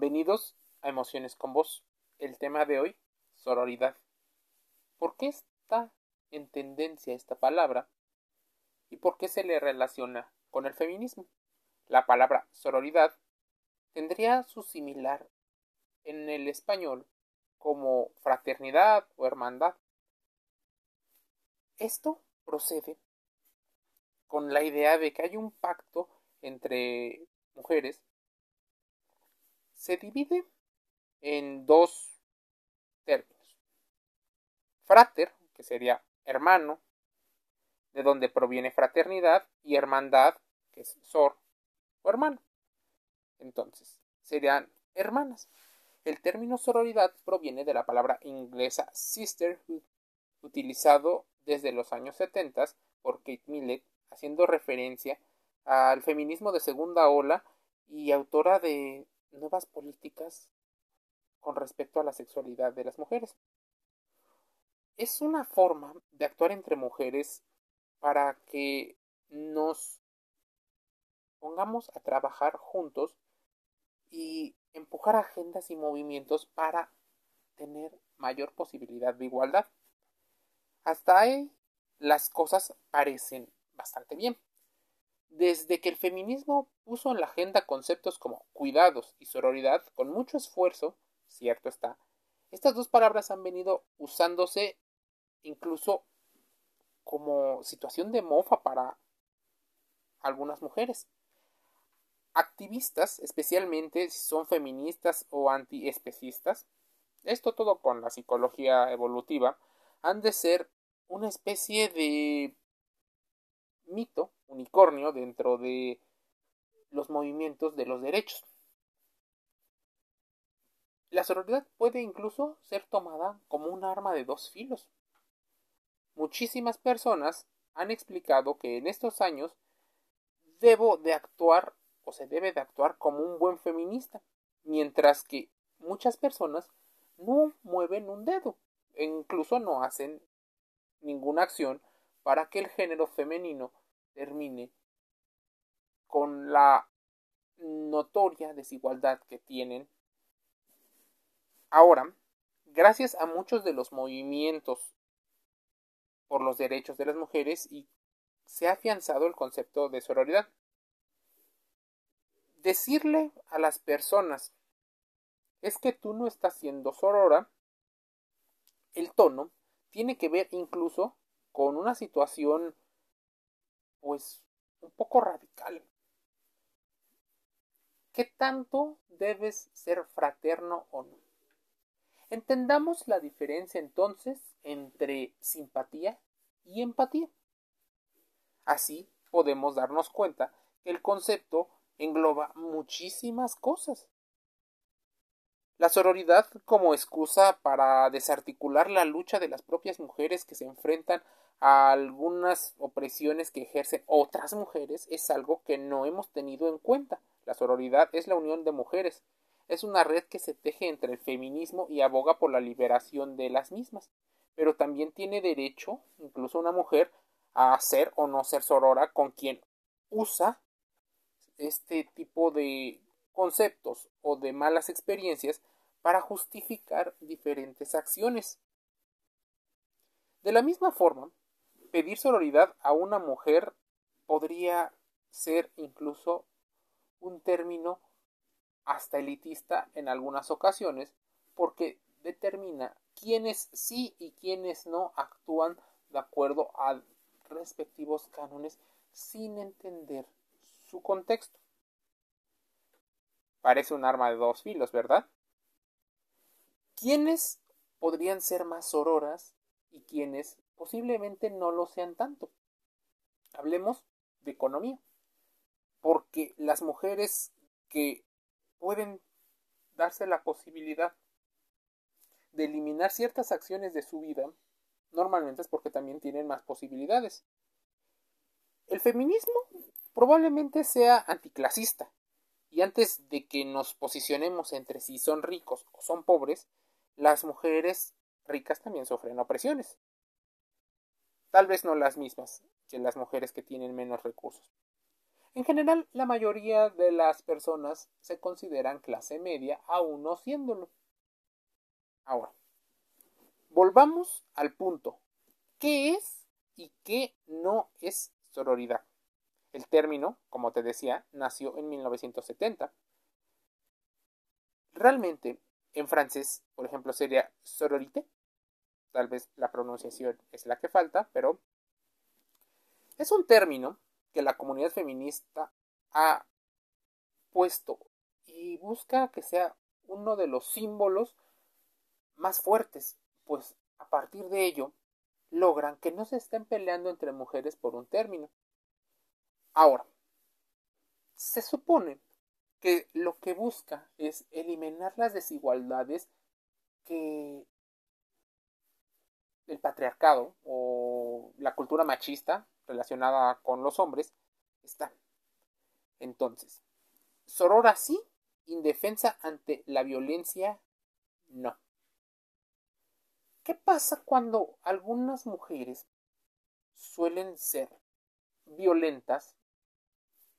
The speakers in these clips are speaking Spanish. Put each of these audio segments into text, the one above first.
Bienvenidos a Emociones con Vos. El tema de hoy, sororidad. ¿Por qué está en tendencia esta palabra? ¿Y por qué se le relaciona con el feminismo? La palabra sororidad tendría su similar en el español como fraternidad o hermandad. Esto procede con la idea de que hay un pacto entre mujeres se divide en dos términos. Frater, que sería hermano, de donde proviene fraternidad, y hermandad, que es sor o hermano. Entonces, serían hermanas. El término sororidad proviene de la palabra inglesa sisterhood, utilizado desde los años 70 por Kate Millett, haciendo referencia al feminismo de segunda ola y autora de nuevas políticas con respecto a la sexualidad de las mujeres. Es una forma de actuar entre mujeres para que nos pongamos a trabajar juntos y empujar agendas y movimientos para tener mayor posibilidad de igualdad. Hasta ahí las cosas parecen bastante bien. Desde que el feminismo puso en la agenda conceptos como cuidados y sororidad con mucho esfuerzo, cierto está, estas dos palabras han venido usándose incluso como situación de mofa para algunas mujeres. Activistas, especialmente si son feministas o antiespecistas, esto todo con la psicología evolutiva, han de ser una especie de mito unicornio dentro de los movimientos de los derechos. La sororidad puede incluso ser tomada como un arma de dos filos. Muchísimas personas han explicado que en estos años debo de actuar o se debe de actuar como un buen feminista, mientras que muchas personas no mueven un dedo e incluso no hacen ninguna acción para que el género femenino termine con la notoria desigualdad que tienen. Ahora, gracias a muchos de los movimientos por los derechos de las mujeres y se ha afianzado el concepto de sororidad. Decirle a las personas es que tú no estás siendo sorora, el tono tiene que ver incluso con una situación pues un poco radical. ¿Qué tanto debes ser fraterno o no? Entendamos la diferencia entonces entre simpatía y empatía. Así podemos darnos cuenta que el concepto engloba muchísimas cosas. La sororidad como excusa para desarticular la lucha de las propias mujeres que se enfrentan a algunas opresiones que ejercen otras mujeres es algo que no hemos tenido en cuenta. La sororidad es la unión de mujeres. Es una red que se teje entre el feminismo y aboga por la liberación de las mismas. Pero también tiene derecho, incluso una mujer, a ser o no ser sorora con quien usa este tipo de conceptos o de malas experiencias para justificar diferentes acciones. De la misma forma, pedir sororidad a una mujer podría ser incluso un término hasta elitista en algunas ocasiones porque determina quiénes sí y quiénes no actúan de acuerdo a respectivos cánones sin entender su contexto. Parece un arma de dos filos, ¿verdad? ¿Quiénes podrían ser más sororas y quiénes posiblemente no lo sean tanto? Hablemos de economía, porque las mujeres que pueden darse la posibilidad de eliminar ciertas acciones de su vida, normalmente es porque también tienen más posibilidades. El feminismo probablemente sea anticlasista, y antes de que nos posicionemos entre si son ricos o son pobres, las mujeres ricas también sufren opresiones. Tal vez no las mismas que las mujeres que tienen menos recursos. En general, la mayoría de las personas se consideran clase media, aún no siéndolo. Ahora, volvamos al punto. ¿Qué es y qué no es sororidad? El término, como te decía, nació en 1970. Realmente, en francés, por ejemplo, sería sororité. Tal vez la pronunciación es la que falta, pero es un término que la comunidad feminista ha puesto y busca que sea uno de los símbolos más fuertes, pues a partir de ello logran que no se estén peleando entre mujeres por un término. Ahora, se supone que lo que busca es eliminar las desigualdades que el patriarcado o la cultura machista relacionada con los hombres está. Entonces, Sorora sí, indefensa ante la violencia no. ¿Qué pasa cuando algunas mujeres suelen ser violentas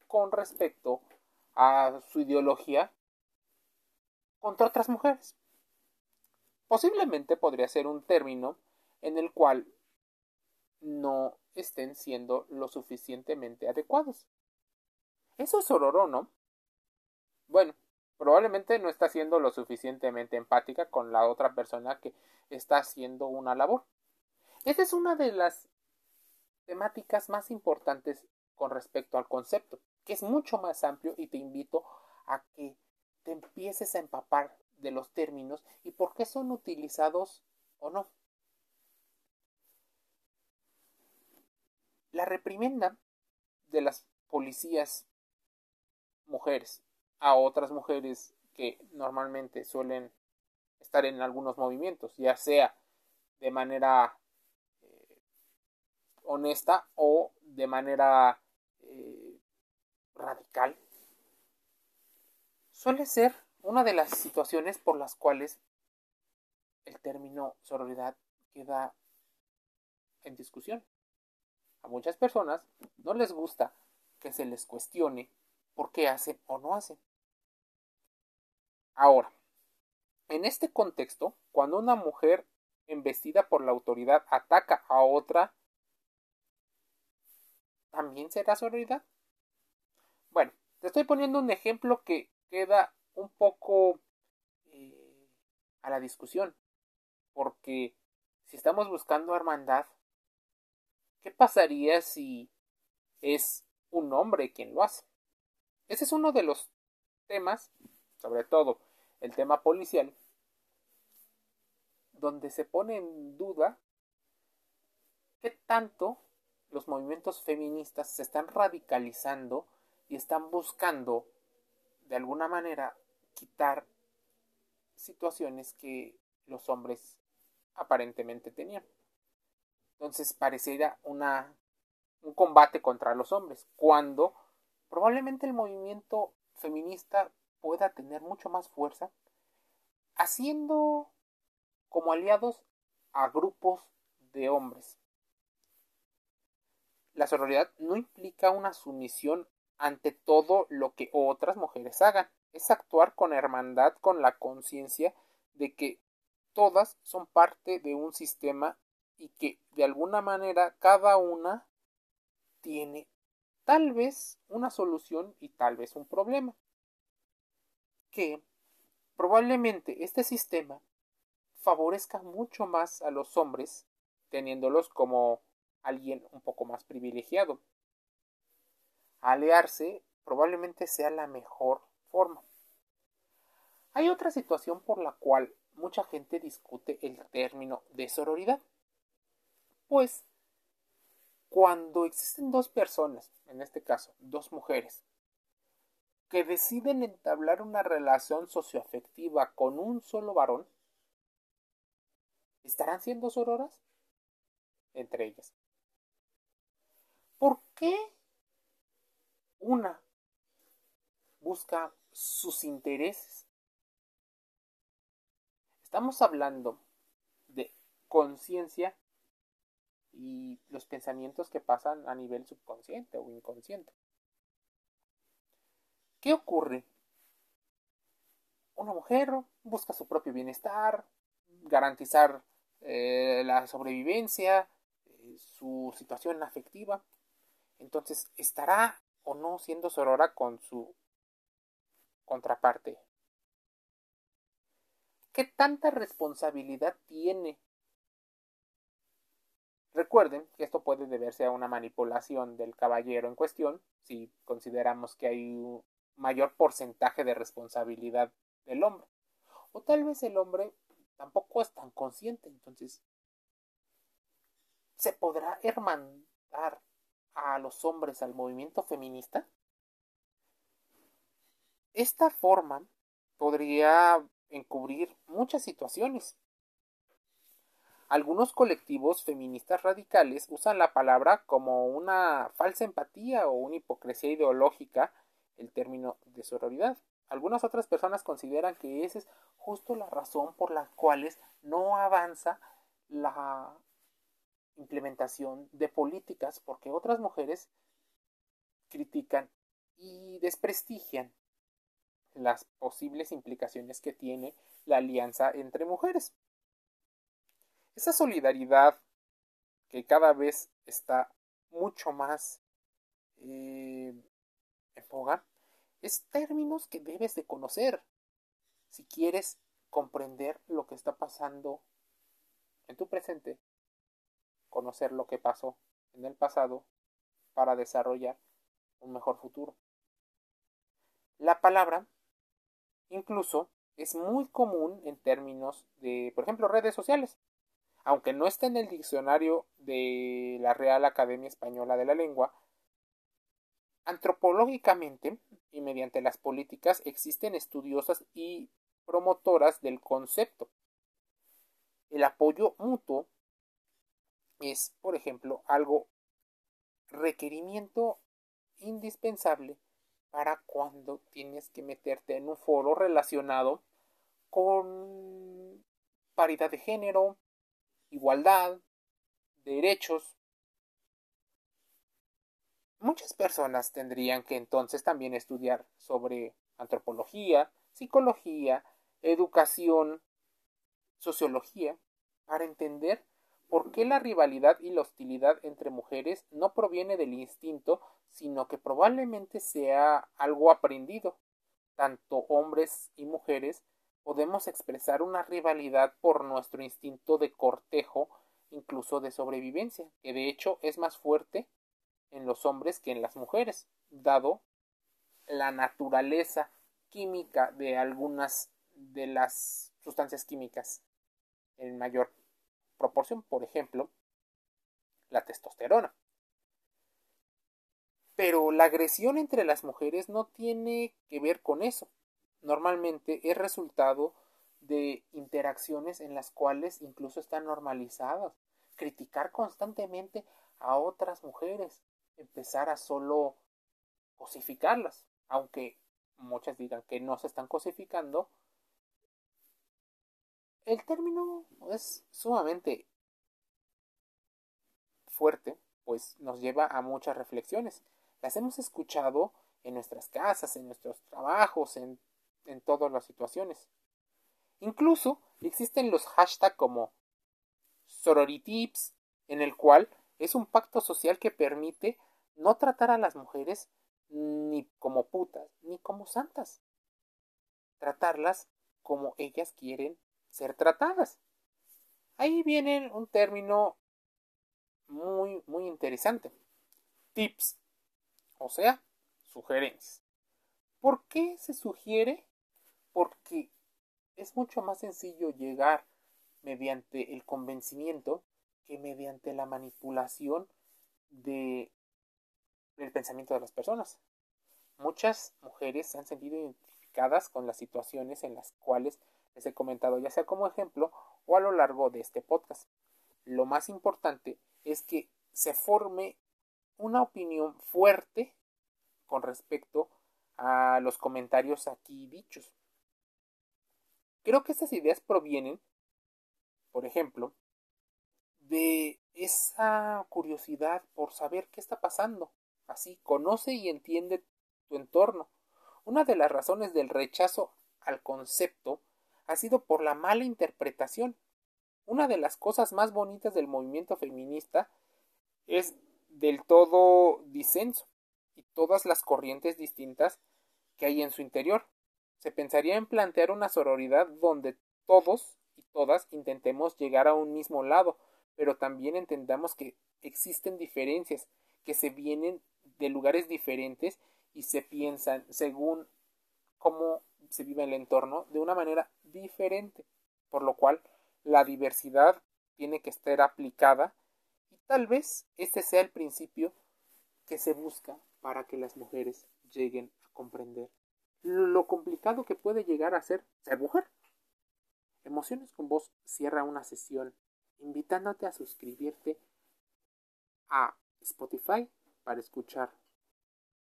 con respecto a su ideología contra otras mujeres? Posiblemente podría ser un término en el cual no estén siendo lo suficientemente adecuados. Eso es Ororo, ¿no? Bueno, probablemente no está siendo lo suficientemente empática con la otra persona que está haciendo una labor. Esa es una de las temáticas más importantes con respecto al concepto, que es mucho más amplio y te invito a que te empieces a empapar de los términos y por qué son utilizados o no. La reprimenda de las policías mujeres a otras mujeres que normalmente suelen estar en algunos movimientos, ya sea de manera eh, honesta o de manera eh, radical, suele ser una de las situaciones por las cuales el término sororidad queda en discusión. A muchas personas no les gusta que se les cuestione por qué hacen o no hacen. Ahora, en este contexto, cuando una mujer embestida por la autoridad ataca a otra, ¿también será sororidad? Bueno, te estoy poniendo un ejemplo que queda un poco eh, a la discusión, porque si estamos buscando hermandad, ¿Qué pasaría si es un hombre quien lo hace? Ese es uno de los temas, sobre todo el tema policial, donde se pone en duda qué tanto los movimientos feministas se están radicalizando y están buscando de alguna manera quitar situaciones que los hombres aparentemente tenían. Entonces pareciera una, un combate contra los hombres, cuando probablemente el movimiento feminista pueda tener mucho más fuerza, haciendo como aliados a grupos de hombres. La sororidad no implica una sumisión ante todo lo que otras mujeres hagan, es actuar con hermandad, con la conciencia de que todas son parte de un sistema y que de alguna manera cada una tiene tal vez una solución y tal vez un problema. Que probablemente este sistema favorezca mucho más a los hombres teniéndolos como alguien un poco más privilegiado. Alearse probablemente sea la mejor forma. Hay otra situación por la cual mucha gente discute el término de sororidad. Pues cuando existen dos personas, en este caso dos mujeres, que deciden entablar una relación socioafectiva con un solo varón, ¿estarán siendo sororas? Entre ellas. ¿Por qué una busca sus intereses? Estamos hablando de conciencia y los pensamientos que pasan a nivel subconsciente o inconsciente. ¿Qué ocurre? Una mujer busca su propio bienestar, garantizar eh, la sobrevivencia, eh, su situación afectiva. Entonces, ¿estará o no siendo sorora con su contraparte? ¿Qué tanta responsabilidad tiene? Recuerden que esto puede deberse a una manipulación del caballero en cuestión, si consideramos que hay un mayor porcentaje de responsabilidad del hombre. O tal vez el hombre tampoco es tan consciente, entonces ¿se podrá hermandar a los hombres al movimiento feminista? Esta forma podría encubrir muchas situaciones. Algunos colectivos feministas radicales usan la palabra como una falsa empatía o una hipocresía ideológica, el término de sororidad. Algunas otras personas consideran que esa es justo la razón por la cual no avanza la implementación de políticas porque otras mujeres critican y desprestigian las posibles implicaciones que tiene la alianza entre mujeres. Esa solidaridad que cada vez está mucho más eh, en boga es términos que debes de conocer si quieres comprender lo que está pasando en tu presente, conocer lo que pasó en el pasado para desarrollar un mejor futuro. La palabra incluso es muy común en términos de, por ejemplo, redes sociales. Aunque no está en el diccionario de la Real Academia Española de la Lengua, antropológicamente y mediante las políticas existen estudiosas y promotoras del concepto. El apoyo mutuo es, por ejemplo, algo requerimiento indispensable para cuando tienes que meterte en un foro relacionado con paridad de género, igualdad, derechos. Muchas personas tendrían que entonces también estudiar sobre antropología, psicología, educación, sociología, para entender por qué la rivalidad y la hostilidad entre mujeres no proviene del instinto, sino que probablemente sea algo aprendido. Tanto hombres y mujeres podemos expresar una rivalidad por nuestro instinto de cortejo, incluso de sobrevivencia, que de hecho es más fuerte en los hombres que en las mujeres, dado la naturaleza química de algunas de las sustancias químicas en mayor proporción, por ejemplo, la testosterona. Pero la agresión entre las mujeres no tiene que ver con eso. Normalmente es resultado de interacciones en las cuales incluso están normalizadas. Criticar constantemente a otras mujeres, empezar a solo cosificarlas, aunque muchas digan que no se están cosificando, el término es sumamente fuerte, pues nos lleva a muchas reflexiones. Las hemos escuchado en nuestras casas, en nuestros trabajos, en, en todas las situaciones. Incluso existen los hashtags como sororitips, en el cual es un pacto social que permite no tratar a las mujeres ni como putas, ni como santas. Tratarlas como ellas quieren ser tratadas. Ahí viene un término muy, muy interesante. Tips, o sea, sugerencias. ¿Por qué se sugiere? Porque es mucho más sencillo llegar mediante el convencimiento que mediante la manipulación de el pensamiento de las personas. Muchas mujeres se han sentido identificadas con las situaciones en las cuales les he comentado, ya sea como ejemplo o a lo largo de este podcast. Lo más importante es que se forme una opinión fuerte con respecto a los comentarios aquí dichos. Creo que estas ideas provienen, por ejemplo, de esa curiosidad por saber qué está pasando. Así, conoce y entiende tu entorno. Una de las razones del rechazo al concepto ha sido por la mala interpretación. Una de las cosas más bonitas del movimiento feminista es del todo disenso y todas las corrientes distintas que hay en su interior. Se pensaría en plantear una sororidad donde todos y todas intentemos llegar a un mismo lado, pero también entendamos que existen diferencias que se vienen de lugares diferentes y se piensan según cómo se vive el entorno de una manera diferente, por lo cual la diversidad tiene que estar aplicada y tal vez este sea el principio que se busca para que las mujeres lleguen a comprender lo complicado que puede llegar a ser ser mujer. Emociones con Voz cierra una sesión invitándote a suscribirte a Spotify para escuchar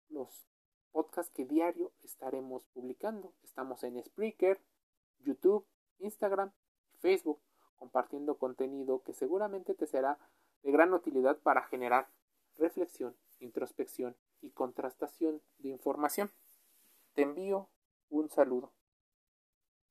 los podcasts que diario estaremos publicando. Estamos en Spreaker, YouTube, Instagram Facebook compartiendo contenido que seguramente te será de gran utilidad para generar reflexión, introspección y contrastación de información. Te envío un saludo.